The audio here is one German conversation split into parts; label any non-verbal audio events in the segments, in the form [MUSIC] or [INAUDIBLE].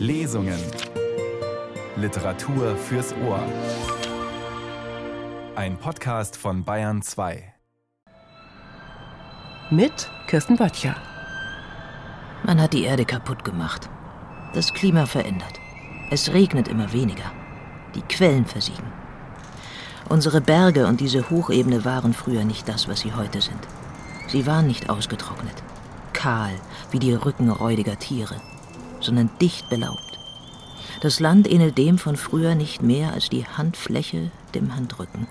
Lesungen. Literatur fürs Ohr. Ein Podcast von Bayern 2. Mit Kirsten Böttcher. Man hat die Erde kaputt gemacht. Das Klima verändert. Es regnet immer weniger. Die Quellen versiegen. Unsere Berge und diese Hochebene waren früher nicht das, was sie heute sind. Sie waren nicht ausgetrocknet, kahl wie die Rücken räudiger Tiere, sondern dicht belaubt. Das Land ähnelt dem von früher nicht mehr als die Handfläche dem Handrücken.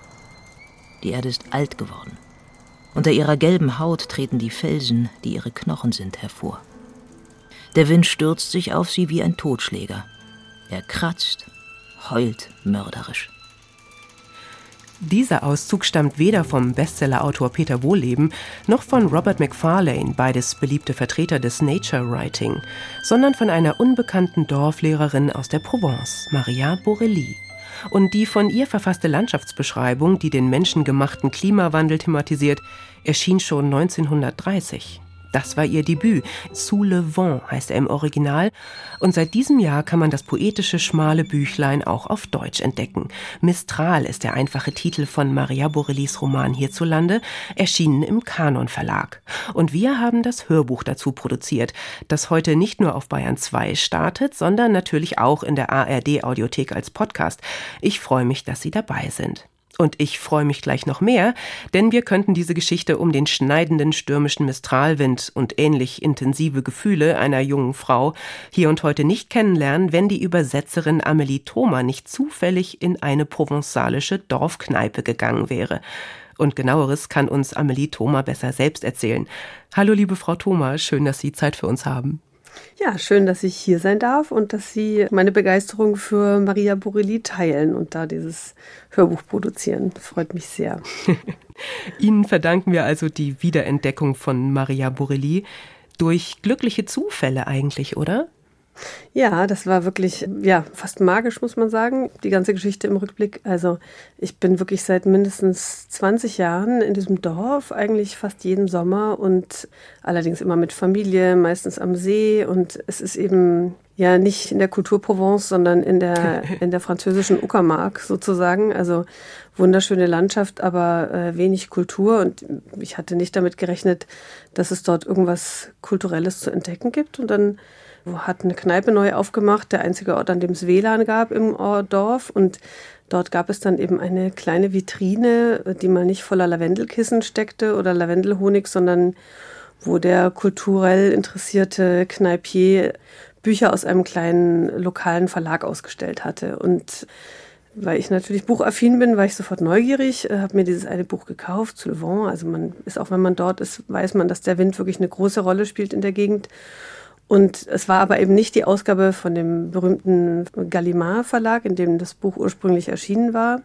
Die Erde ist alt geworden. Unter ihrer gelben Haut treten die Felsen, die ihre Knochen sind, hervor. Der Wind stürzt sich auf sie wie ein Totschläger. Er kratzt, heult mörderisch. Dieser Auszug stammt weder vom Bestsellerautor Peter Wohlleben noch von Robert Macfarlane, beides beliebte Vertreter des Nature Writing, sondern von einer unbekannten Dorflehrerin aus der Provence, Maria Borelli. Und die von ihr verfasste Landschaftsbeschreibung, die den menschengemachten Klimawandel thematisiert, erschien schon 1930. Das war ihr Debüt. Sous le vent heißt er im Original. Und seit diesem Jahr kann man das poetische schmale Büchlein auch auf Deutsch entdecken. Mistral ist der einfache Titel von Maria Borellis Roman hierzulande, erschienen im Kanon Verlag. Und wir haben das Hörbuch dazu produziert, das heute nicht nur auf Bayern 2 startet, sondern natürlich auch in der ARD Audiothek als Podcast. Ich freue mich, dass Sie dabei sind. Und ich freue mich gleich noch mehr, denn wir könnten diese Geschichte um den schneidenden stürmischen Mistralwind und ähnlich intensive Gefühle einer jungen Frau hier und heute nicht kennenlernen, wenn die Übersetzerin Amelie Thoma nicht zufällig in eine provenzalische Dorfkneipe gegangen wäre. Und genaueres kann uns Amelie Thoma besser selbst erzählen. Hallo liebe Frau Thoma, schön, dass Sie Zeit für uns haben. Ja, schön, dass ich hier sein darf und dass Sie meine Begeisterung für Maria Borelli teilen und da dieses Hörbuch produzieren. Freut mich sehr. [LAUGHS] Ihnen verdanken wir also die Wiederentdeckung von Maria Borelli durch glückliche Zufälle eigentlich, oder? Ja, das war wirklich, ja, fast magisch, muss man sagen, die ganze Geschichte im Rückblick. Also ich bin wirklich seit mindestens 20 Jahren in diesem Dorf, eigentlich fast jeden Sommer und allerdings immer mit Familie, meistens am See. Und es ist eben ja nicht in der Kultur Provence, sondern in der, [LAUGHS] in der französischen Uckermark sozusagen. Also wunderschöne Landschaft, aber äh, wenig Kultur. Und ich hatte nicht damit gerechnet, dass es dort irgendwas Kulturelles zu entdecken gibt. Und dann hat eine Kneipe neu aufgemacht, der einzige Ort, an dem es WLAN gab im Dorf. Und dort gab es dann eben eine kleine Vitrine, die mal nicht voller Lavendelkissen steckte oder Lavendelhonig, sondern wo der kulturell interessierte Kneipier Bücher aus einem kleinen lokalen Verlag ausgestellt hatte. Und weil ich natürlich buchaffin bin, war ich sofort neugierig, äh, habe mir dieses eine Buch gekauft, zu Le Vent. Also man ist auch, wenn man dort ist, weiß man, dass der Wind wirklich eine große Rolle spielt in der Gegend. Und es war aber eben nicht die Ausgabe von dem berühmten Gallimard Verlag, in dem das Buch ursprünglich erschienen war.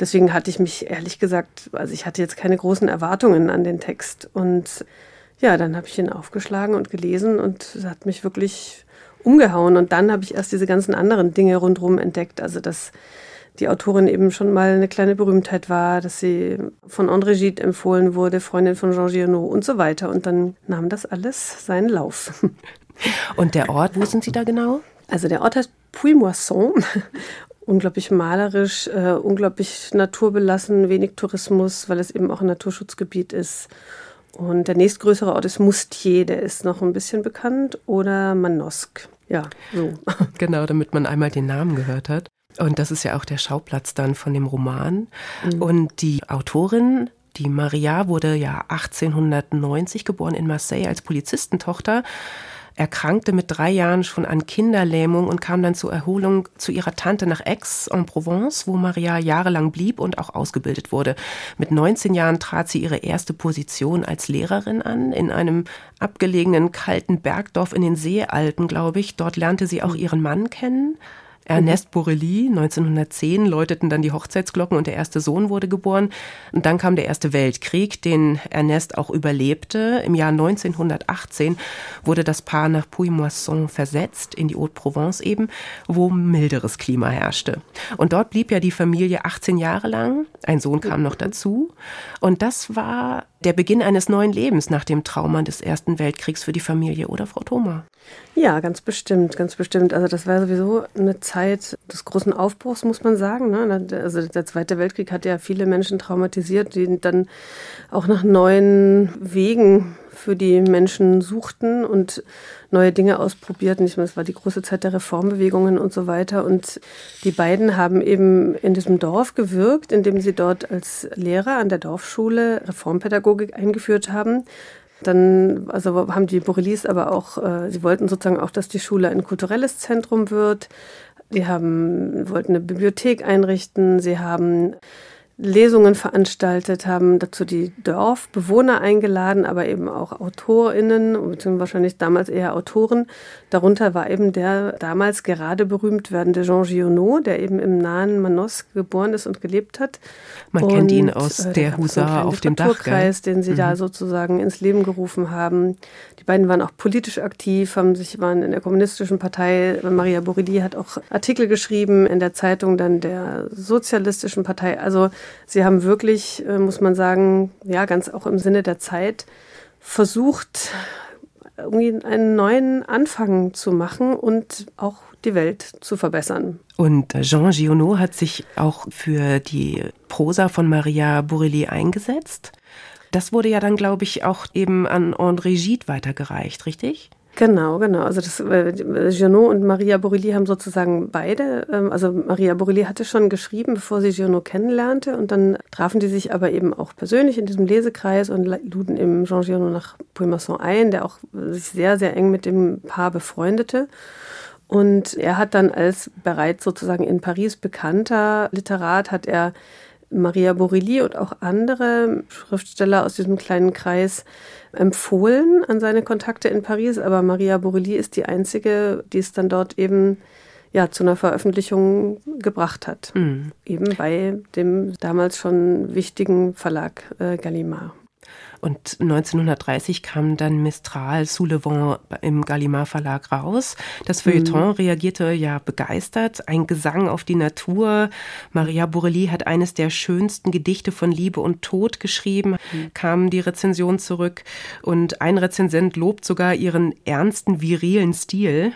Deswegen hatte ich mich ehrlich gesagt, also ich hatte jetzt keine großen Erwartungen an den Text. Und ja, dann habe ich ihn aufgeschlagen und gelesen und es hat mich wirklich umgehauen. Und dann habe ich erst diese ganzen anderen Dinge rundherum entdeckt. Also dass die Autorin eben schon mal eine kleine Berühmtheit war, dass sie von André Gide empfohlen wurde, Freundin von Jean Giono und so weiter. Und dann nahm das alles seinen Lauf. [LAUGHS] Und der Ort, wo sind Sie da genau? Also der Ort heißt Puy-Moisson. [LAUGHS] unglaublich malerisch, äh, unglaublich naturbelassen, wenig Tourismus, weil es eben auch ein Naturschutzgebiet ist. Und der nächstgrößere Ort ist Moustier, der ist noch ein bisschen bekannt, oder Manosque. Ja, so. [LAUGHS] Genau, damit man einmal den Namen gehört hat. Und das ist ja auch der Schauplatz dann von dem Roman. Mhm. Und die Autorin, die Maria, wurde ja 1890 geboren in Marseille als Polizistentochter erkrankte mit drei Jahren schon an Kinderlähmung und kam dann zur Erholung zu ihrer Tante nach Aix-en-Provence, wo Maria jahrelang blieb und auch ausgebildet wurde. Mit 19 Jahren trat sie ihre erste Position als Lehrerin an in einem abgelegenen kalten Bergdorf in den Seealpen, glaube ich. Dort lernte sie auch ihren Mann kennen. Ernest Borelli, 1910 läuteten dann die Hochzeitsglocken und der erste Sohn wurde geboren. Und dann kam der Erste Weltkrieg, den Ernest auch überlebte. Im Jahr 1918 wurde das Paar nach Puy-Moisson versetzt, in die Haute-Provence eben, wo milderes Klima herrschte. Und dort blieb ja die Familie 18 Jahre lang. Ein Sohn kam noch dazu. Und das war der Beginn eines neuen Lebens nach dem Trauma des Ersten Weltkriegs für die Familie, oder Frau Thoma? Ja, ganz bestimmt, ganz bestimmt. Also das war sowieso eine Zeit des großen Aufbruchs, muss man sagen. Ne? Also der Zweite Weltkrieg hat ja viele Menschen traumatisiert, die dann auch nach neuen Wegen für die Menschen suchten und neue Dinge ausprobierten. Ich meine, es war die große Zeit der Reformbewegungen und so weiter. Und die beiden haben eben in diesem Dorf gewirkt, indem sie dort als Lehrer an der Dorfschule Reformpädagogik eingeführt haben. Dann also haben die Borellis aber auch, äh, sie wollten sozusagen auch, dass die Schule ein kulturelles Zentrum wird. Die haben, wollten eine Bibliothek einrichten. Sie haben Lesungen veranstaltet, haben dazu die Dorfbewohner eingeladen, aber eben auch AutorInnen, beziehungsweise wahrscheinlich damals eher Autoren. Darunter war eben der damals gerade berühmt werdende Jean Giono, der eben im nahen Manos geboren ist und gelebt hat. Man und, kennt ihn aus äh, der Husar auf dem Dach. Gell? den sie mhm. da sozusagen ins Leben gerufen haben. Die beiden waren auch politisch aktiv, haben sich, waren in der kommunistischen Partei. Maria Borelli hat auch Artikel geschrieben in der Zeitung dann der sozialistischen Partei. Also sie haben wirklich, äh, muss man sagen, ja, ganz auch im Sinne der Zeit versucht, irgendwie einen neuen Anfang zu machen und auch die Welt zu verbessern. Und Jean Giono hat sich auch für die Prosa von Maria Borelli eingesetzt. Das wurde ja dann, glaube ich, auch eben an André Gide weitergereicht, richtig? Genau, genau. Also das äh, Giono und Maria Borelli haben sozusagen beide, ähm, also Maria Borelli hatte schon geschrieben, bevor sie Giono kennenlernte und dann trafen die sich aber eben auch persönlich in diesem Lesekreis und luden eben Jean Giono nach Puimasson ein, der auch sich sehr, sehr eng mit dem Paar befreundete. Und er hat dann als bereits sozusagen in Paris bekannter Literat, hat er Maria Borelli und auch andere Schriftsteller aus diesem kleinen Kreis empfohlen an seine Kontakte in Paris, aber Maria Borelli ist die einzige, die es dann dort eben ja, zu einer Veröffentlichung gebracht hat. Mhm. Eben bei dem damals schon wichtigen Verlag äh, Gallimard. Und 1930 kam dann Mistral Soulevant im Gallimard Verlag raus. Das Feuilleton mhm. reagierte ja begeistert. Ein Gesang auf die Natur. Maria Borelli hat eines der schönsten Gedichte von Liebe und Tod geschrieben, mhm. kam die Rezension zurück. Und ein Rezensent lobt sogar ihren ernsten, virilen Stil.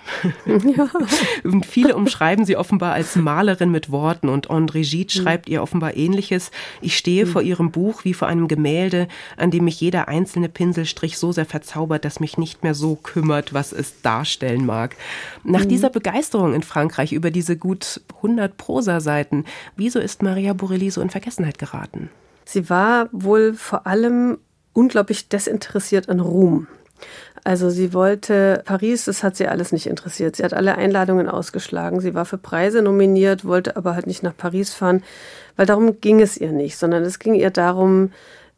Ja. [LAUGHS] und viele umschreiben sie offenbar als Malerin mit Worten. Und André Gide mhm. schreibt ihr offenbar ähnliches. Ich stehe mhm. vor ihrem Buch wie vor einem Gemälde, an dem ich mich jeder einzelne Pinselstrich so sehr verzaubert, dass mich nicht mehr so kümmert, was es darstellen mag. Nach mhm. dieser Begeisterung in Frankreich über diese gut 100 Prosa-Seiten, wieso ist Maria Borelli so in Vergessenheit geraten? Sie war wohl vor allem unglaublich desinteressiert an Ruhm. Also sie wollte Paris, das hat sie alles nicht interessiert. Sie hat alle Einladungen ausgeschlagen. Sie war für Preise nominiert, wollte aber halt nicht nach Paris fahren, weil darum ging es ihr nicht, sondern es ging ihr darum,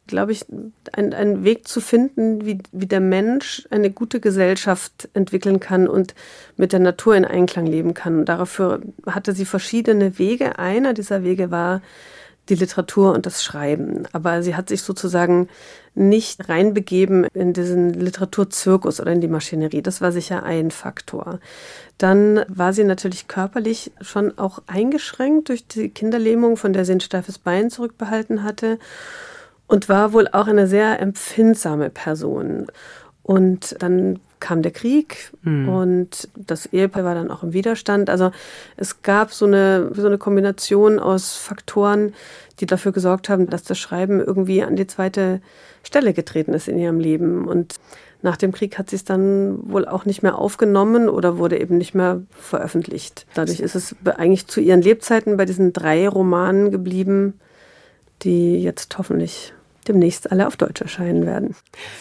glaube ich, ein, einen Weg zu finden, wie, wie der Mensch eine gute Gesellschaft entwickeln kann und mit der Natur in Einklang leben kann. Und dafür hatte sie verschiedene Wege. Einer dieser Wege war die Literatur und das Schreiben. Aber sie hat sich sozusagen nicht reinbegeben in diesen Literaturzirkus oder in die Maschinerie. Das war sicher ein Faktor. Dann war sie natürlich körperlich schon auch eingeschränkt durch die Kinderlähmung, von der sie ein steifes Bein zurückbehalten hatte und war wohl auch eine sehr empfindsame Person. Und dann kam der Krieg mhm. und das Ehepaar war dann auch im Widerstand. Also es gab so eine, so eine Kombination aus Faktoren, die dafür gesorgt haben, dass das Schreiben irgendwie an die zweite Stelle getreten ist in ihrem Leben. Und nach dem Krieg hat sie es dann wohl auch nicht mehr aufgenommen oder wurde eben nicht mehr veröffentlicht. Dadurch ist es eigentlich zu ihren Lebzeiten bei diesen drei Romanen geblieben, die jetzt hoffentlich demnächst alle auf Deutsch erscheinen werden.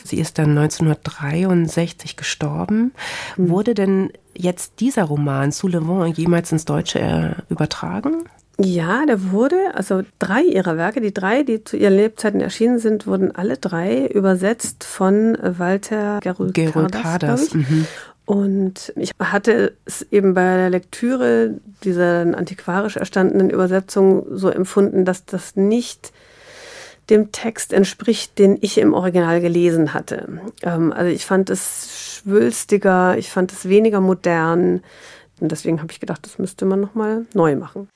Sie ist dann 1963 gestorben. Mhm. Wurde denn jetzt dieser Roman Soulevant jemals ins Deutsche äh, übertragen? Ja, der wurde, also drei ihrer Werke, die drei, die zu ihren Lebzeiten erschienen sind, wurden alle drei übersetzt von Walter Gerold, Gerold Carders. Mhm. Und ich hatte es eben bei der Lektüre dieser antiquarisch erstandenen Übersetzung so empfunden, dass das nicht dem Text entspricht, den ich im Original gelesen hatte. Ähm, also ich fand es schwülstiger, ich fand es weniger modern. Und deswegen habe ich gedacht, das müsste man nochmal neu machen.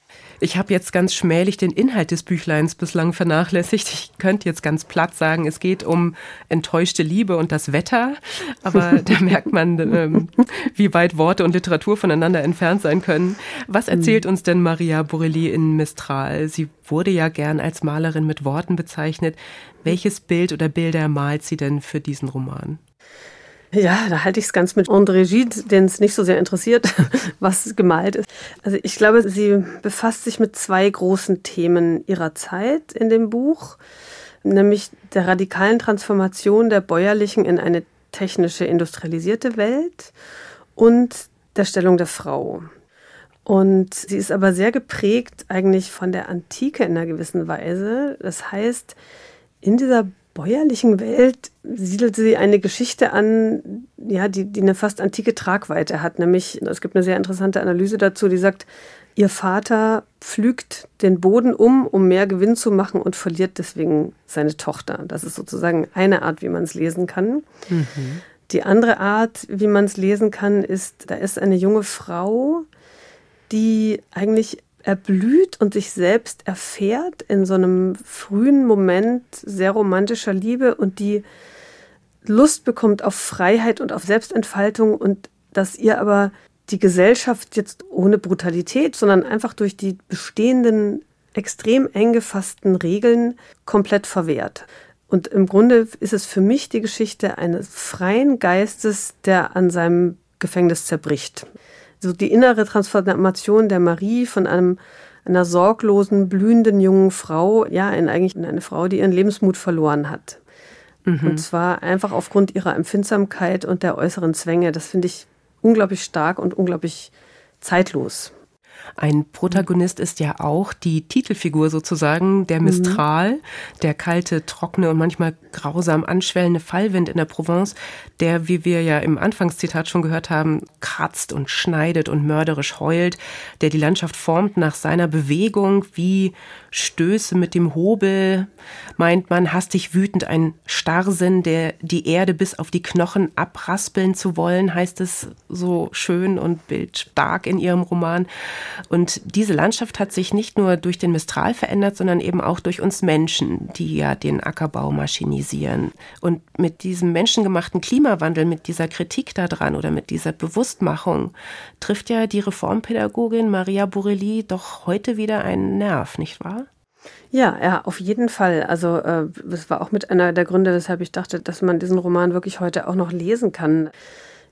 Ich habe jetzt ganz schmählich den Inhalt des Büchleins bislang vernachlässigt. Ich könnte jetzt ganz platt sagen, es geht um enttäuschte Liebe und das Wetter. Aber [LAUGHS] da merkt man, ähm, wie weit Worte und Literatur voneinander entfernt sein können. Was erzählt uns denn Maria Borelli in Mistral? Sie wurde ja gern als Malerin mit Worten bezeichnet. Welches Bild oder Bilder malt sie denn für diesen Roman? Ja, da halte ich es ganz mit André Gide, den es nicht so sehr interessiert, [LAUGHS] was gemalt ist. Also ich glaube, sie befasst sich mit zwei großen Themen ihrer Zeit in dem Buch, nämlich der radikalen Transformation der bäuerlichen in eine technische, industrialisierte Welt und der Stellung der Frau. Und sie ist aber sehr geprägt eigentlich von der Antike in einer gewissen Weise. Das heißt, in dieser bäuerlichen Welt siedelt sie eine Geschichte an, ja, die, die eine fast antike Tragweite hat. Nämlich, es gibt eine sehr interessante Analyse dazu, die sagt, ihr Vater pflügt den Boden um, um mehr Gewinn zu machen und verliert deswegen seine Tochter. Das ist sozusagen eine Art, wie man es lesen kann. Mhm. Die andere Art, wie man es lesen kann, ist, da ist eine junge Frau, die eigentlich erblüht und sich selbst erfährt in so einem frühen Moment sehr romantischer Liebe und die Lust bekommt auf Freiheit und auf Selbstentfaltung und dass ihr aber die Gesellschaft jetzt ohne Brutalität, sondern einfach durch die bestehenden extrem eng gefassten Regeln komplett verwehrt. Und im Grunde ist es für mich die Geschichte eines freien Geistes, der an seinem Gefängnis zerbricht so die innere Transformation der Marie von einem einer sorglosen, blühenden jungen Frau, ja, in eigentlich in eine Frau, die ihren Lebensmut verloren hat. Mhm. Und zwar einfach aufgrund ihrer Empfindsamkeit und der äußeren Zwänge. Das finde ich unglaublich stark und unglaublich zeitlos. Ein Protagonist ist ja auch die Titelfigur sozusagen, der. Mistral, der kalte, trockene und manchmal grausam anschwellende Fallwind in der Provence, der, wie wir ja im Anfangszitat schon gehört haben, kratzt und schneidet und mörderisch heult, der die Landschaft formt nach seiner Bewegung, wie Stöße mit dem Hobel, meint man, hastig wütend ein Starrsinn, der die Erde bis auf die Knochen abraspeln zu wollen, heißt es so schön und bildstark in ihrem Roman. Und diese Landschaft hat sich nicht nur durch den Mistral verändert, sondern eben auch durch uns Menschen, die ja den Ackerbau maschinisieren. Und mit diesem menschengemachten Klimawandel, mit dieser Kritik daran oder mit dieser Bewusstmachung trifft ja die Reformpädagogin Maria Borelli doch heute wieder einen Nerv, nicht wahr? Ja, ja, auf jeden Fall. Also äh, das war auch mit einer der Gründe, weshalb ich dachte, dass man diesen Roman wirklich heute auch noch lesen kann.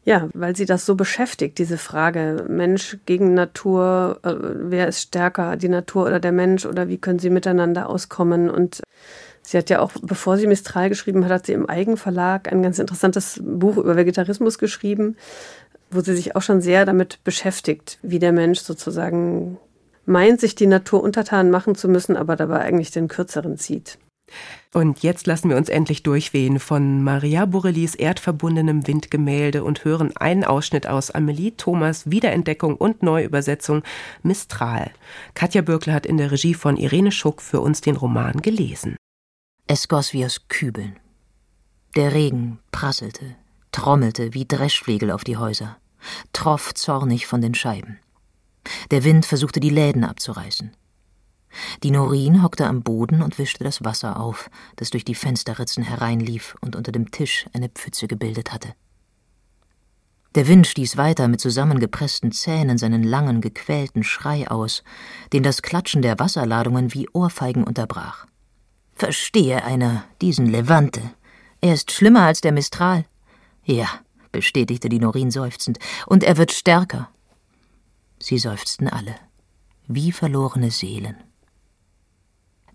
Ja, weil sie das so beschäftigt, diese Frage Mensch gegen Natur, äh, wer ist stärker, die Natur oder der Mensch oder wie können sie miteinander auskommen und Sie hat ja auch, bevor sie Mistral geschrieben hat, hat sie im Eigenverlag ein ganz interessantes Buch über Vegetarismus geschrieben, wo sie sich auch schon sehr damit beschäftigt, wie der Mensch sozusagen meint, sich die Natur untertan machen zu müssen, aber dabei eigentlich den kürzeren zieht. Und jetzt lassen wir uns endlich durchwehen von Maria Borellis erdverbundenem Windgemälde und hören einen Ausschnitt aus Amelie Thomas Wiederentdeckung und Neuübersetzung Mistral. Katja Bürkle hat in der Regie von Irene Schuck für uns den Roman gelesen. Es goss wie aus Kübeln. Der Regen prasselte, trommelte wie Dreschflegel auf die Häuser, troff zornig von den Scheiben. Der Wind versuchte die Läden abzureißen. Die Norin hockte am Boden und wischte das Wasser auf, das durch die Fensterritzen hereinlief und unter dem Tisch eine Pfütze gebildet hatte. Der Wind stieß weiter mit zusammengepressten Zähnen seinen langen, gequälten Schrei aus, den das Klatschen der Wasserladungen wie Ohrfeigen unterbrach. Verstehe einer diesen Levante. Er ist schlimmer als der Mistral. Ja, bestätigte die Norin seufzend, und er wird stärker. Sie seufzten alle, wie verlorene Seelen.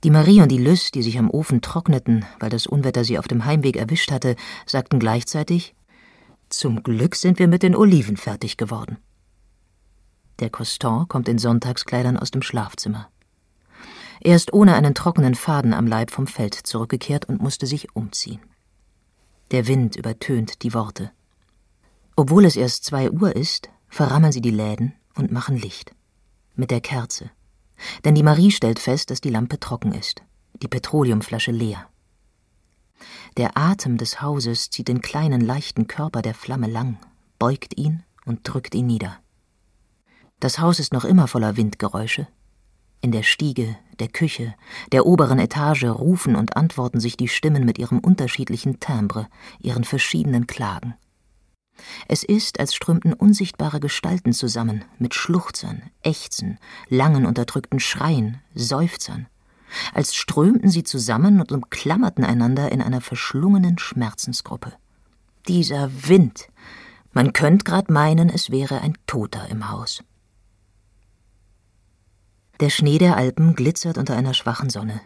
Die Marie und die Lys, die sich am Ofen trockneten, weil das Unwetter sie auf dem Heimweg erwischt hatte, sagten gleichzeitig Zum Glück sind wir mit den Oliven fertig geworden. Der Coston kommt in Sonntagskleidern aus dem Schlafzimmer. Er ist ohne einen trockenen Faden am Leib vom Feld zurückgekehrt und musste sich umziehen. Der Wind übertönt die Worte. Obwohl es erst zwei Uhr ist, verrammeln sie die Läden und machen Licht. Mit der Kerze. Denn die Marie stellt fest, dass die Lampe trocken ist, die Petroleumflasche leer. Der Atem des Hauses zieht den kleinen, leichten Körper der Flamme lang, beugt ihn und drückt ihn nieder. Das Haus ist noch immer voller Windgeräusche. In der Stiege, der Küche, der oberen Etage rufen und antworten sich die Stimmen mit ihrem unterschiedlichen Timbre, ihren verschiedenen Klagen. Es ist, als strömten unsichtbare Gestalten zusammen, mit Schluchzern, Ächzen, langen unterdrückten Schreien, Seufzern, als strömten sie zusammen und umklammerten einander in einer verschlungenen Schmerzensgruppe. Dieser Wind. Man könnte grad meinen, es wäre ein Toter im Haus. Der Schnee der Alpen glitzert unter einer schwachen Sonne.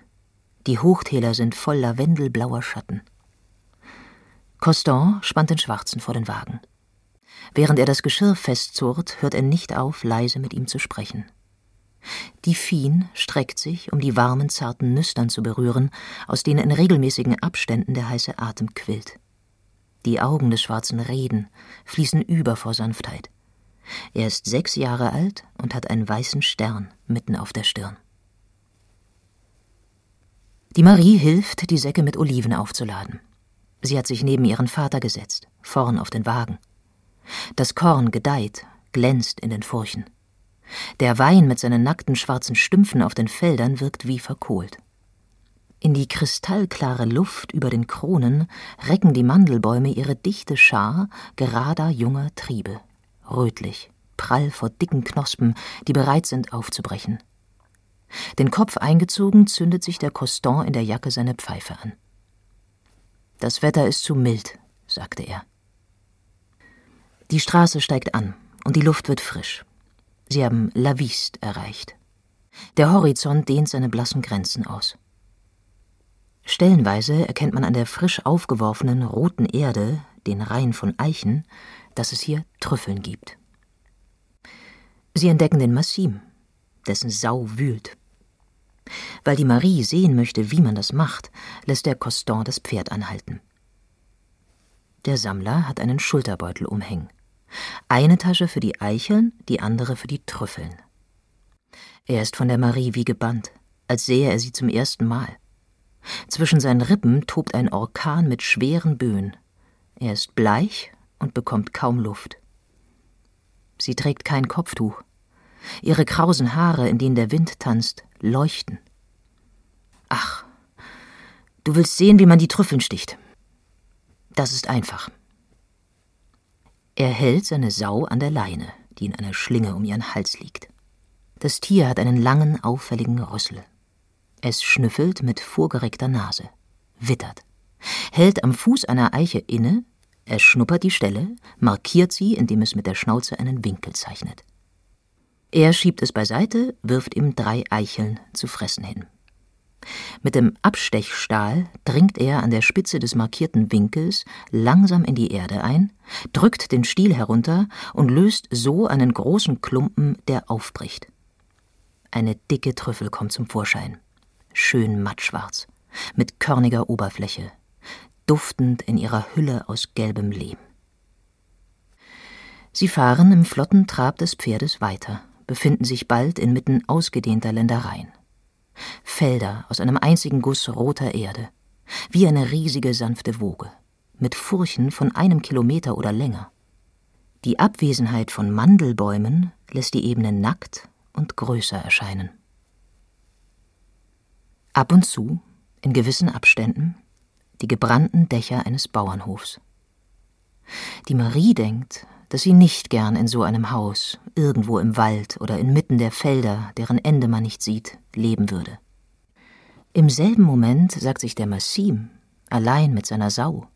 Die Hochtäler sind voll lavendelblauer Schatten. Coston spannt den Schwarzen vor den Wagen. Während er das Geschirr festzurrt, hört er nicht auf, leise mit ihm zu sprechen. Die Fien streckt sich, um die warmen, zarten Nüstern zu berühren, aus denen in regelmäßigen Abständen der heiße Atem quillt. Die Augen des Schwarzen reden, fließen über vor Sanftheit. Er ist sechs Jahre alt und hat einen weißen Stern mitten auf der Stirn. Die Marie hilft, die Säcke mit Oliven aufzuladen. Sie hat sich neben ihren Vater gesetzt, vorn auf den Wagen. Das Korn gedeiht, glänzt in den Furchen. Der Wein mit seinen nackten schwarzen Stümpfen auf den Feldern wirkt wie verkohlt. In die kristallklare Luft über den Kronen recken die Mandelbäume ihre dichte Schar gerader junger Triebe, rötlich, prall vor dicken Knospen, die bereit sind aufzubrechen. Den Kopf eingezogen zündet sich der Coston in der Jacke seine Pfeife an. Das Wetter ist zu mild, sagte er. Die Straße steigt an und die Luft wird frisch. Sie haben La Viste erreicht. Der Horizont dehnt seine blassen Grenzen aus. Stellenweise erkennt man an der frisch aufgeworfenen roten Erde, den Reihen von Eichen, dass es hier Trüffeln gibt. Sie entdecken den Massim, dessen Sau wühlt. Weil die Marie sehen möchte, wie man das macht, lässt der Coston das Pferd anhalten. Der Sammler hat einen Schulterbeutel umhängen. Eine Tasche für die Eicheln, die andere für die Trüffeln. Er ist von der Marie wie gebannt, als sähe er sie zum ersten Mal. Zwischen seinen Rippen tobt ein Orkan mit schweren Böen. Er ist bleich und bekommt kaum Luft. Sie trägt kein Kopftuch. Ihre krausen Haare, in denen der Wind tanzt, leuchten. Ach, du willst sehen, wie man die Trüffeln sticht. Das ist einfach. Er hält seine Sau an der Leine, die in einer Schlinge um ihren Hals liegt. Das Tier hat einen langen, auffälligen Rüssel. Es schnüffelt mit vorgereckter Nase, wittert, hält am Fuß einer Eiche inne, er schnuppert die Stelle, markiert sie, indem es mit der Schnauze einen Winkel zeichnet. Er schiebt es beiseite, wirft ihm drei Eicheln zu fressen hin. Mit dem Abstechstahl dringt er an der Spitze des markierten Winkels langsam in die Erde ein, drückt den Stiel herunter und löst so einen großen Klumpen, der aufbricht. Eine dicke Trüffel kommt zum Vorschein, schön mattschwarz, mit körniger Oberfläche, duftend in ihrer Hülle aus gelbem Lehm. Sie fahren im flotten Trab des Pferdes weiter, befinden sich bald inmitten ausgedehnter Ländereien. Felder aus einem einzigen Guss roter Erde, wie eine riesige sanfte Woge, mit Furchen von einem Kilometer oder länger. Die Abwesenheit von Mandelbäumen lässt die Ebene nackt und größer erscheinen. Ab und zu, in gewissen Abständen, die gebrannten Dächer eines Bauernhofs. Die Marie denkt, dass sie nicht gern in so einem Haus, irgendwo im Wald oder inmitten der Felder, deren Ende man nicht sieht, leben würde. Im selben Moment sagt sich der Massim, allein mit seiner Sau,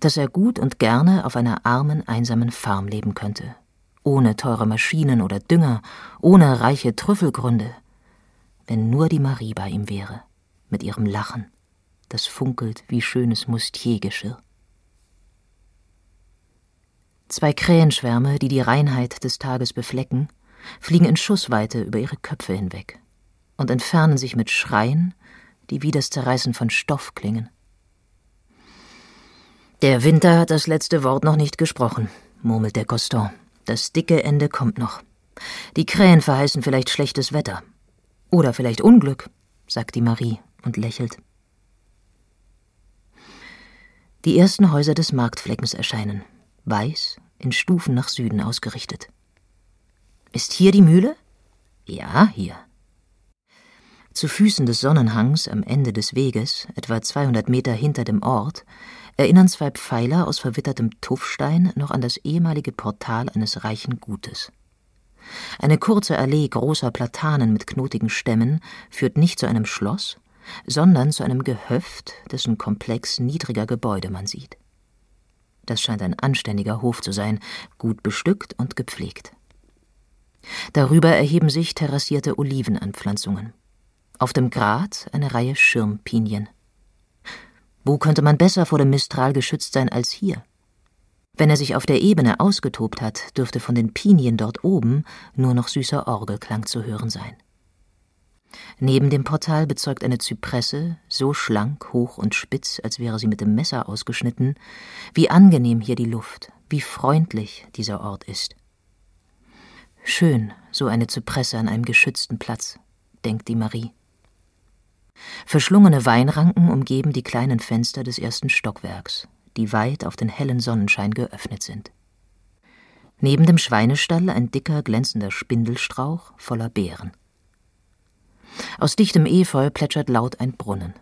dass er gut und gerne auf einer armen, einsamen Farm leben könnte, ohne teure Maschinen oder Dünger, ohne reiche Trüffelgründe, wenn nur die Marie bei ihm wäre, mit ihrem Lachen, das funkelt wie schönes Mustiergeschirr. Zwei Krähenschwärme, die die Reinheit des Tages beflecken, fliegen in Schussweite über ihre Köpfe hinweg und entfernen sich mit Schreien, die wie das Zerreißen von Stoff klingen. Der Winter hat das letzte Wort noch nicht gesprochen, murmelt der Coston. Das dicke Ende kommt noch. Die Krähen verheißen vielleicht schlechtes Wetter. Oder vielleicht Unglück, sagt die Marie und lächelt. Die ersten Häuser des Marktfleckens erscheinen weiß, in Stufen nach Süden ausgerichtet. Ist hier die Mühle? Ja, hier. Zu Füßen des Sonnenhangs am Ende des Weges, etwa 200 Meter hinter dem Ort, erinnern zwei Pfeiler aus verwittertem Tuffstein noch an das ehemalige Portal eines reichen Gutes. Eine kurze Allee großer Platanen mit knotigen Stämmen führt nicht zu einem Schloss, sondern zu einem Gehöft, dessen Komplex niedriger Gebäude man sieht. Das scheint ein anständiger Hof zu sein, gut bestückt und gepflegt. Darüber erheben sich terrassierte Olivenanpflanzungen. Auf dem Grat eine Reihe Schirmpinien. Wo könnte man besser vor dem Mistral geschützt sein als hier? Wenn er sich auf der Ebene ausgetobt hat, dürfte von den Pinien dort oben nur noch süßer Orgelklang zu hören sein. Neben dem Portal bezeugt eine Zypresse, so schlank, hoch und spitz, als wäre sie mit dem Messer ausgeschnitten, wie angenehm hier die Luft, wie freundlich dieser Ort ist. Schön, so eine Zypresse an einem geschützten Platz, denkt die Marie. Verschlungene Weinranken umgeben die kleinen Fenster des ersten Stockwerks, die weit auf den hellen Sonnenschein geöffnet sind. Neben dem Schweinestall ein dicker, glänzender Spindelstrauch voller Beeren. Aus dichtem Efeu plätschert laut ein Brunnen.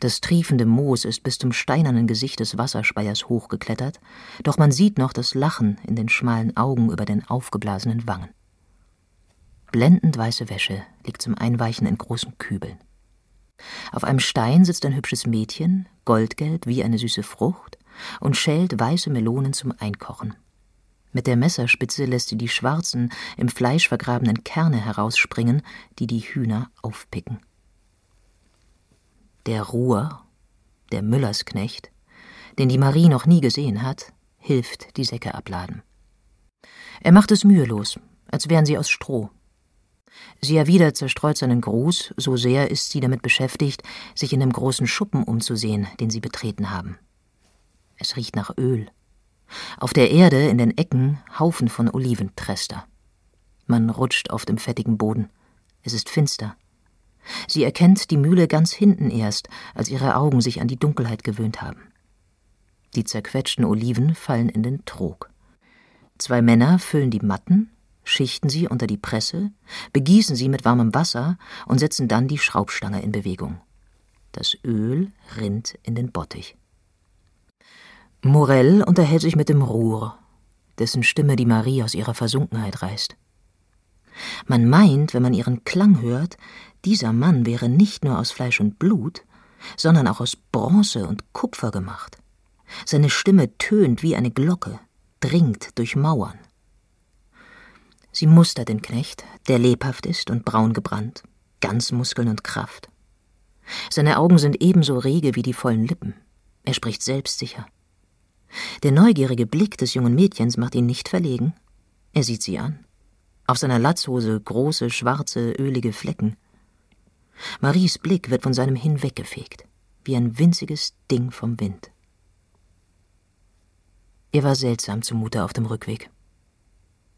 Das triefende Moos ist bis zum steinernen Gesicht des Wasserspeiers hochgeklettert, doch man sieht noch das Lachen in den schmalen Augen über den aufgeblasenen Wangen. Blendend weiße Wäsche liegt zum Einweichen in großen Kübeln. Auf einem Stein sitzt ein hübsches Mädchen, goldgelb wie eine süße Frucht, und schält weiße Melonen zum Einkochen. Mit der Messerspitze lässt sie die schwarzen, im Fleisch vergrabenen Kerne herausspringen, die die Hühner aufpicken. Der Ruhr, der Müllersknecht, den die Marie noch nie gesehen hat, hilft die Säcke abladen. Er macht es mühelos, als wären sie aus Stroh. Sie erwidert zerstreut seinen Gruß, so sehr ist sie damit beschäftigt, sich in dem großen Schuppen umzusehen, den sie betreten haben. Es riecht nach Öl. Auf der Erde in den Ecken Haufen von Oliventrester. Man rutscht auf dem fettigen Boden. Es ist finster. Sie erkennt die Mühle ganz hinten erst, als ihre Augen sich an die Dunkelheit gewöhnt haben. Die zerquetschten Oliven fallen in den Trog. Zwei Männer füllen die Matten, schichten sie unter die Presse, begießen sie mit warmem Wasser und setzen dann die Schraubstange in Bewegung. Das Öl rinnt in den Bottich. Morell unterhält sich mit dem Ruhr, dessen Stimme die Marie aus ihrer Versunkenheit reißt. Man meint, wenn man ihren Klang hört, dieser Mann wäre nicht nur aus Fleisch und Blut, sondern auch aus Bronze und Kupfer gemacht. Seine Stimme tönt wie eine Glocke, dringt durch Mauern. Sie mustert den Knecht, der lebhaft ist und braun gebrannt, ganz Muskeln und Kraft. Seine Augen sind ebenso rege wie die vollen Lippen. Er spricht selbstsicher. Der neugierige Blick des jungen Mädchens macht ihn nicht verlegen. Er sieht sie an. Auf seiner Latzhose große, schwarze, ölige Flecken. Maries Blick wird von seinem hinweggefegt, wie ein winziges Ding vom Wind. Er war seltsam zumute auf dem Rückweg.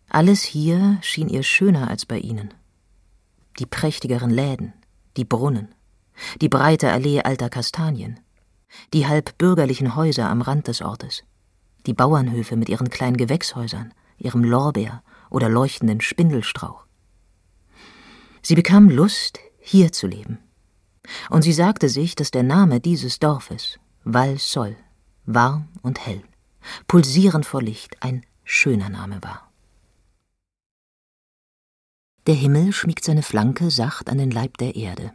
Alles hier schien ihr schöner als bei ihnen. Die prächtigeren Läden, die Brunnen, die breite Allee alter Kastanien, die halb bürgerlichen Häuser am Rand des Ortes, die Bauernhöfe mit ihren kleinen Gewächshäusern, ihrem Lorbeer oder leuchtenden Spindelstrauch. Sie bekam Lust, hier zu leben. Und sie sagte sich, dass der Name dieses Dorfes, Val Sol, warm und hell, pulsierend vor Licht, ein schöner Name war. Der Himmel schmiegt seine Flanke sacht an den Leib der Erde.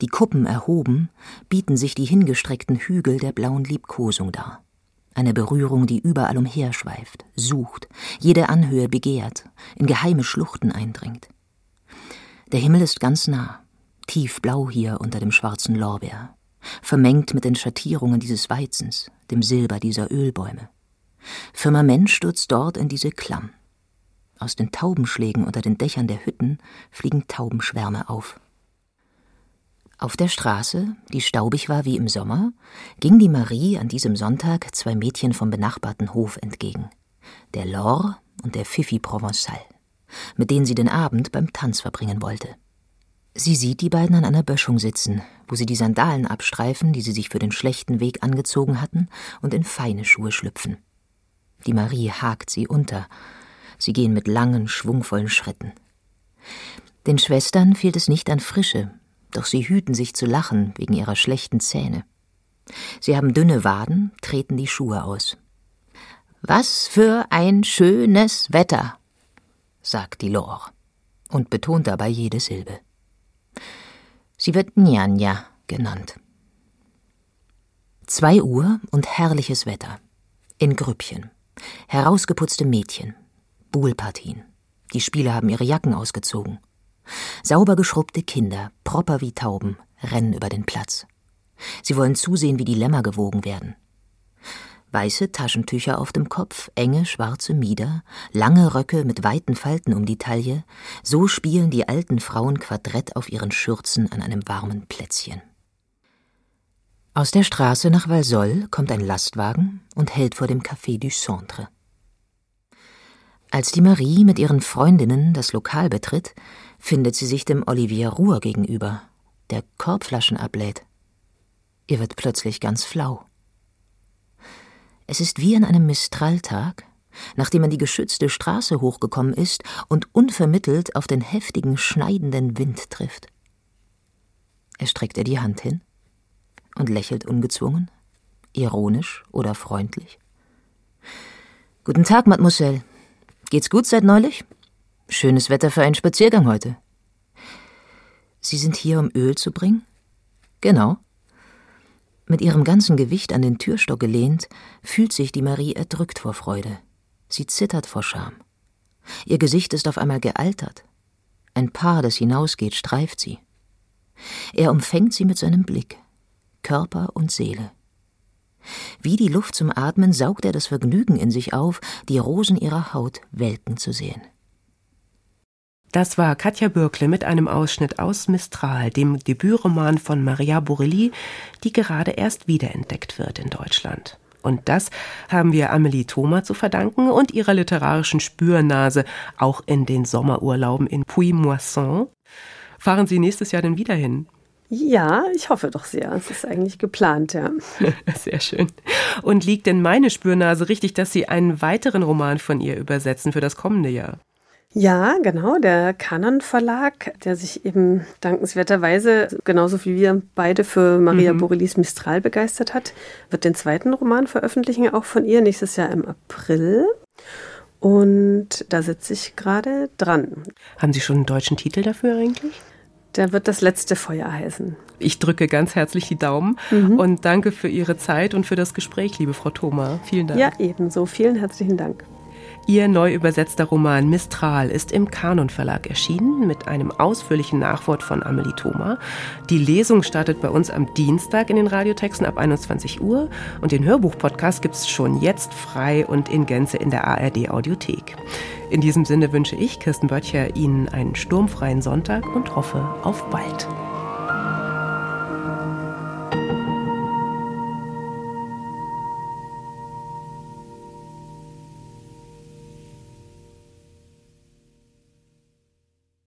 Die Kuppen erhoben, bieten sich die hingestreckten Hügel der blauen Liebkosung dar. Eine Berührung, die überall umherschweift, sucht, jede Anhöhe begehrt, in geheime Schluchten eindringt. Der Himmel ist ganz nah, tiefblau hier unter dem schwarzen Lorbeer, vermengt mit den Schattierungen dieses Weizens, dem Silber dieser Ölbäume. Firmament stürzt dort in diese Klamm. Aus den Taubenschlägen unter den Dächern der Hütten fliegen Taubenschwärme auf. Auf der Straße, die staubig war wie im Sommer, ging die Marie an diesem Sonntag zwei Mädchen vom benachbarten Hof entgegen, der Laure und der Fifi Provençal, mit denen sie den Abend beim Tanz verbringen wollte. Sie sieht die beiden an einer Böschung sitzen, wo sie die Sandalen abstreifen, die sie sich für den schlechten Weg angezogen hatten, und in feine Schuhe schlüpfen. Die Marie hakt sie unter, Sie gehen mit langen, schwungvollen Schritten. Den Schwestern fehlt es nicht an Frische, doch sie hüten sich zu lachen wegen ihrer schlechten Zähne. Sie haben dünne Waden, treten die Schuhe aus. Was für ein schönes Wetter, sagt die Lore und betont dabei jede Silbe. Sie wird Njanja genannt. Zwei Uhr und herrliches Wetter. In Grüppchen. Herausgeputzte Mädchen. Buhlpartien. Die Spieler haben ihre Jacken ausgezogen. Sauber geschrubbte Kinder, proper wie Tauben, rennen über den Platz. Sie wollen zusehen, wie die Lämmer gewogen werden. Weiße Taschentücher auf dem Kopf, enge schwarze Mieder, lange Röcke mit weiten Falten um die Taille, so spielen die alten Frauen Quadrett auf ihren Schürzen an einem warmen Plätzchen. Aus der Straße nach Valsol kommt ein Lastwagen und hält vor dem Café du Centre. Als die Marie mit ihren Freundinnen das Lokal betritt, findet sie sich dem Olivier Ruhr gegenüber, der Korbflaschen ablädt. Ihr wird plötzlich ganz flau. Es ist wie an einem Mistraltag, nachdem man die geschützte Straße hochgekommen ist und unvermittelt auf den heftigen, schneidenden Wind trifft. Er streckt ihr die Hand hin und lächelt ungezwungen, ironisch oder freundlich. Guten Tag, Mademoiselle. Geht's gut seit neulich? Schönes Wetter für einen Spaziergang heute. Sie sind hier, um Öl zu bringen? Genau. Mit ihrem ganzen Gewicht an den Türstock gelehnt, fühlt sich die Marie erdrückt vor Freude. Sie zittert vor Scham. Ihr Gesicht ist auf einmal gealtert. Ein Paar, das hinausgeht, streift sie. Er umfängt sie mit seinem Blick, Körper und Seele. Wie die Luft zum Atmen saugt er das Vergnügen in sich auf, die Rosen ihrer Haut welken zu sehen. Das war Katja Bürkle mit einem Ausschnitt aus Mistral, dem Debütroman von Maria Borelli, die gerade erst wiederentdeckt wird in Deutschland. Und das haben wir Amelie Thoma zu verdanken und ihrer literarischen Spürnase, auch in den Sommerurlauben in Puy-Moisson. Fahren Sie nächstes Jahr denn wieder hin? Ja, ich hoffe doch sehr. Es ist eigentlich geplant, ja. [LAUGHS] Sehr schön. Und liegt denn meine Spürnase richtig, dass Sie einen weiteren Roman von ihr übersetzen für das kommende Jahr? Ja, genau, der Kanon Verlag, der sich eben dankenswerterweise genauso wie wir beide für Maria mhm. Borelis Mistral begeistert hat, wird den zweiten Roman veröffentlichen, auch von ihr, nächstes Jahr im April. Und da sitze ich gerade dran. Haben Sie schon einen deutschen Titel dafür eigentlich? Der wird das letzte Feuer heißen. Ich drücke ganz herzlich die Daumen mhm. und danke für Ihre Zeit und für das Gespräch, liebe Frau Thoma. Vielen Dank. Ja, ebenso. Vielen herzlichen Dank. Ihr neu übersetzter Roman Mistral ist im Kanon Verlag erschienen mit einem ausführlichen Nachwort von Amelie Thoma. Die Lesung startet bei uns am Dienstag in den Radiotexten ab 21 Uhr und den Hörbuch-Podcast gibt es schon jetzt frei und in Gänze in der ARD Audiothek. In diesem Sinne wünsche ich, Kirsten Böttcher, Ihnen einen sturmfreien Sonntag und hoffe auf bald.